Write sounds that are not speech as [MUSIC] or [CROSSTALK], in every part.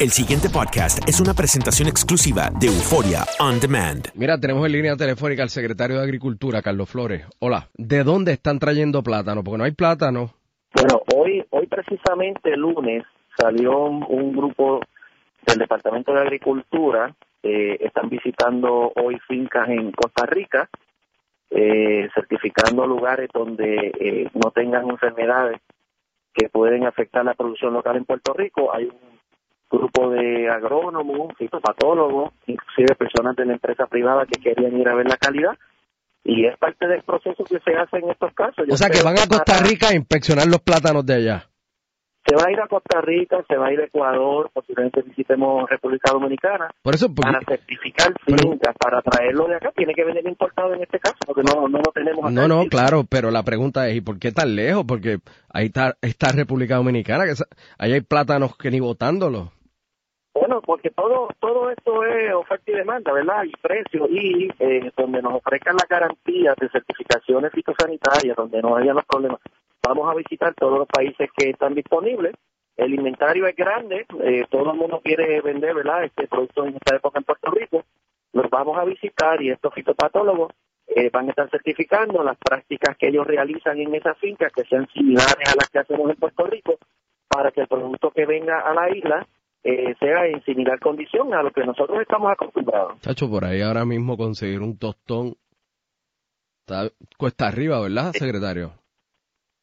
El siguiente podcast es una presentación exclusiva de Euforia On Demand. Mira, tenemos en línea telefónica al secretario de Agricultura, Carlos Flores. Hola, ¿de dónde están trayendo plátano? Porque no hay plátano. Bueno, hoy, hoy precisamente lunes salió un, un grupo del Departamento de Agricultura, eh, están visitando hoy fincas en Costa Rica, eh, certificando lugares donde eh, no tengan enfermedades que pueden afectar la producción local en Puerto Rico. Hay un grupo de agrónomos, fitopatólogos, inclusive personas de la empresa privada que querían ir a ver la calidad. Y es parte del proceso que se hace en estos casos. Yo O sea, que van a Costa Rica a inspeccionar los plátanos de allá. Se va a ir a Costa Rica, se va a ir a Ecuador, posiblemente visitemos República Dominicana. Por eso, porque- para certificar fincas, para traerlo de acá, tiene que venir importado en este caso, porque no, no lo tenemos acá. No, no, claro, pero la pregunta es, ¿y por qué tan lejos? Porque ahí está, está República Dominicana, que ahí hay plátanos que ni botándolos. Bueno, porque todo todo esto es oferta y demanda, ¿verdad? Y precio, y eh, donde nos ofrezcan las garantías de certificaciones fitosanitarias, donde no haya los problemas, vamos a visitar todos los países que están disponibles. El inventario es grande, eh, todo el mundo quiere vender, ¿verdad? Este producto en esta época en Puerto Rico. Los vamos a visitar y estos fitopatólogos eh, van a estar certificando las prácticas que ellos realizan en esas fincas que sean similares a las que hacemos en Puerto Rico para que el producto que venga a la isla eh, sea en similar condición a lo que nosotros estamos acostumbrados. Chacho, por ahí ahora mismo conseguir un tostón está cuesta arriba, ¿verdad, secretario?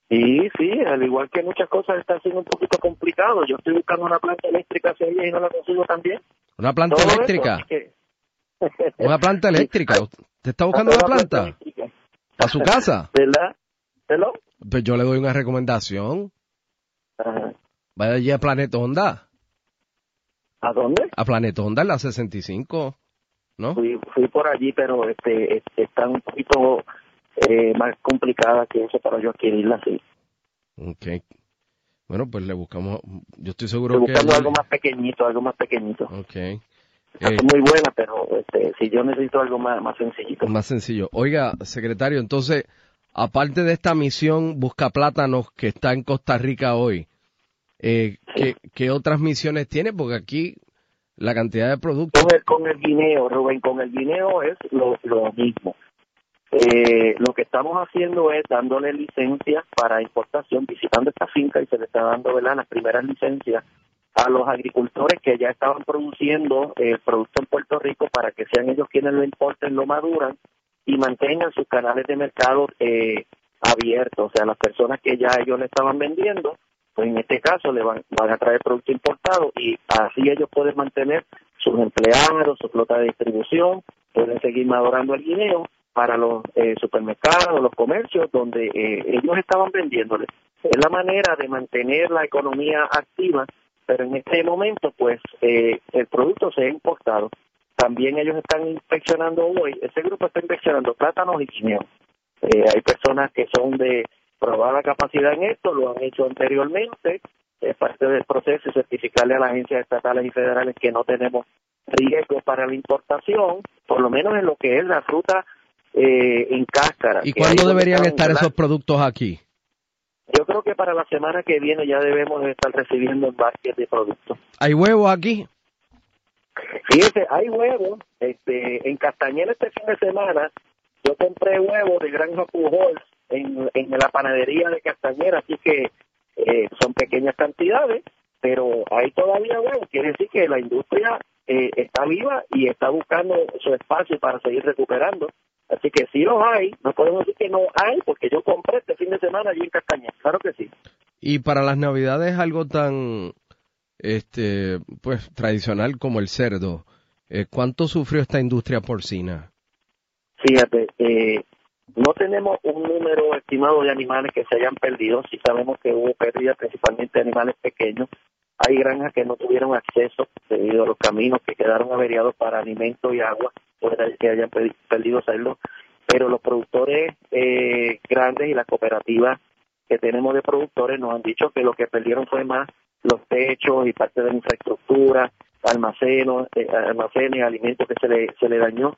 Y sí, al igual que muchas cosas está siendo un poquito complicado. Yo estoy buscando una planta eléctrica hace días y no la consigo también. Una planta Todo eso, eléctrica. que- [LAUGHS] Una planta eléctrica. ¿Usted está buscando una planta? eléctrica. ¿Para su casa? [LAUGHS] ¿Verdad? ¿Hello? Pues yo le doy una recomendación. Ajá. Vaya allí a Planeta Honda. ¿A dónde? A Planeta Honda en la 65. ¿No? Fui, fui por allí, pero este, este está un poquito eh, más complicada que eso para yo adquirirla así. Ok. Bueno, pues le buscamos. Yo estoy Estoy seguro que. buscando algo más pequeñito, algo más pequeñito. Ok. Está Eh, muy buena, pero este, si yo necesito algo más, más sencillito. Más sencillo. Oiga, secretario, entonces, aparte de esta misión Busca Plátanos que está en Costa Rica hoy, eh, ¿qué, qué otras misiones tiene? Porque aquí la cantidad de productos... Con el, con el guineo, Rubén, con el guineo es lo, lo mismo. Eh, lo que estamos haciendo es dándole licencias para importación, visitando esta finca y se le está dando ¿verdad? las primeras licencias a los agricultores que ya estaban produciendo eh, producto en Puerto Rico para que sean ellos quienes lo importen, lo maduran y mantengan sus canales de mercado eh, abiertos. O sea, las personas que ya ellos le estaban vendiendo, pues en este caso le van, van a traer producto importado y así ellos pueden mantener sus empleados, su flota de distribución, pueden seguir madurando el guineo para los eh, supermercados, los comercios donde eh, ellos estaban vendiéndole. Es la manera de mantener la economía activa pero en este momento, pues, eh, el producto se ha importado. También ellos están inspeccionando hoy, ese grupo está inspeccionando plátanos y guineos. Eh, hay personas que son de probada capacidad en esto, lo han hecho anteriormente, es parte del proceso y certificarle a las agencias estatales y federales que no tenemos riesgo para la importación, por lo menos en lo que es la fruta eh, en cáscara. ¿Y cuándo deberían estar esos productos aquí? Yo creo que para la semana que viene ya debemos de estar recibiendo embarques de productos. ¿Hay huevos aquí? Fíjese, hay huevos. Este, en Castañeda este fin de semana yo compré huevos de Granja Pujols en, en la panadería de Castañeda, así que eh, son pequeñas cantidades, pero hay todavía huevos. Quiere decir que la industria eh, está viva y está buscando su espacio para seguir recuperando. Así que sí los hay, no podemos decir que no hay, porque yo compré este fin de semana allí en Castañeda, claro que sí. Y para las navidades algo tan este pues tradicional como el cerdo. Eh, ¿Cuánto sufrió esta industria porcina? Fíjate, eh, no tenemos un número estimado de animales que se hayan perdido. Sí sabemos que hubo pérdidas principalmente de animales pequeños. Hay granjas que no tuvieron acceso debido a los caminos que quedaron averiados para alimento y agua, puede que hayan pe- perdido cerdos. Pero los productores eh, grandes y las cooperativas que tenemos de productores nos han dicho que lo que perdieron fue más los techos y parte de la infraestructura, almacenos, eh, almacenes, alimentos que se le, se le dañó.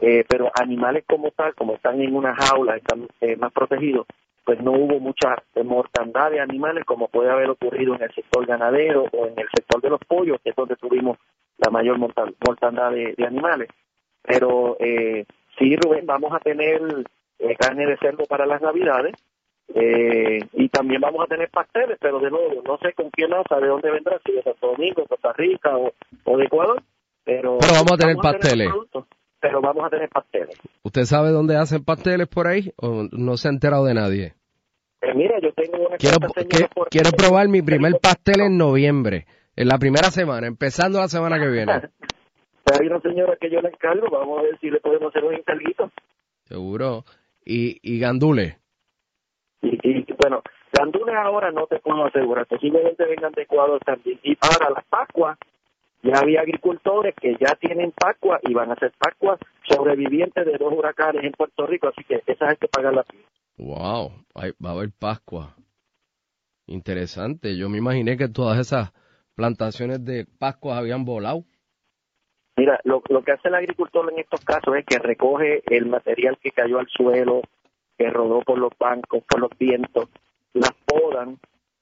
Eh, pero animales como tal, como están en una jaula, están eh, más protegidos, pues no hubo mucha eh, mortandad de animales como puede haber ocurrido en el sector ganadero o en el sector de los pollos, que es donde tuvimos la mayor mortandad de, de animales. Pero eh, sí, Rubén, vamos a tener carne de cerdo para las navidades eh, y también vamos a tener pasteles, pero de nuevo, no sé con quién masa, de dónde vendrá, si de Santo Domingo, Costa Rica o, o de Ecuador, pero, Pero vamos a tener pasteles. pero vamos a tener pasteles. ¿Usted sabe dónde hacen pasteles por ahí o no se ha enterado de nadie? Eh, mira, yo tengo una Quiero, que- por quiero probar mi primer pastel en noviembre, en la primera semana, empezando la semana que viene. [LAUGHS] Hay una señora que yo le encargo, vamos a ver si le podemos hacer un encarguito. Seguro. Y, y gandules. Bueno, gandules ahora no te puedo asegurar, posiblemente vengan de Ecuador también. Y para las Pascuas, ya había agricultores que ya tienen Pascua y van a hacer Pascuas sobrevivientes de dos huracanes en Puerto Rico, así que esas hay que pagarlas. Wow, hay- va a haber Pascua. Interesante. Yo me imaginé que todas esas plantaciones de Pascua habían volado. Mira, lo, lo que hace el agricultor en estos casos es que recoge el material que cayó al suelo, que rodó por los bancos, por los vientos, las podan,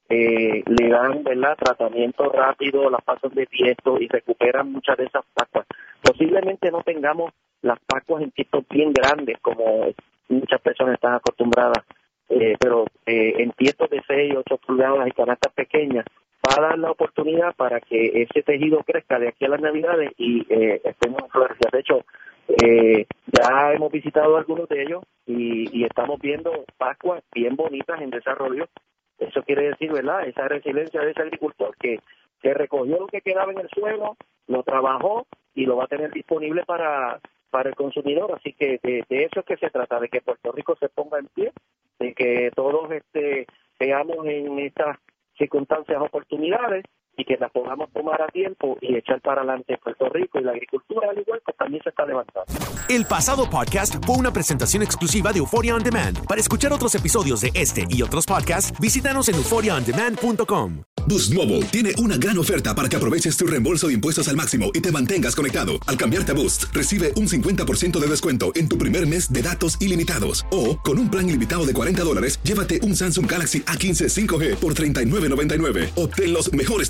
eh, le dan ¿verdad? tratamiento rápido, las pasan de tiesto y recuperan muchas de esas pascuas. Posiblemente no tengamos las pascuas en tiestos bien grandes como muchas personas están acostumbradas, eh, pero eh, en tiestos de 6, 8 pulgadas y canastas pequeñas va a dar la oportunidad para que ese tejido crezca de aquí a las navidades y eh, estemos en florecer. De hecho, eh, ya hemos visitado algunos de ellos y, y estamos viendo Pascuas bien bonitas en desarrollo. Eso quiere decir, ¿verdad? Esa resiliencia de ese agricultor que, que recogió lo que quedaba en el suelo, lo trabajó y lo va a tener disponible para, para el consumidor. Así que de, eso es que se trata, de que Puerto Rico se ponga en pie, de que todos este, veamos en estas circunstancias oportunidades y que las podamos tomar a tiempo y echar para adelante Puerto Rico y la agricultura al igual pues también se está levantando. El pasado podcast fue una presentación exclusiva de Euphoria On Demand. Para escuchar otros episodios de este y otros podcasts, visítanos en euphoriaondemand.com. Boost Mobile tiene una gran oferta para que aproveches tu reembolso de impuestos al máximo y te mantengas conectado. Al cambiarte a Boost, recibe un 50% de descuento en tu primer mes de datos ilimitados. O, con un plan ilimitado de 40 dólares, llévate un Samsung Galaxy A15 5G por $39.99. Obtén los mejores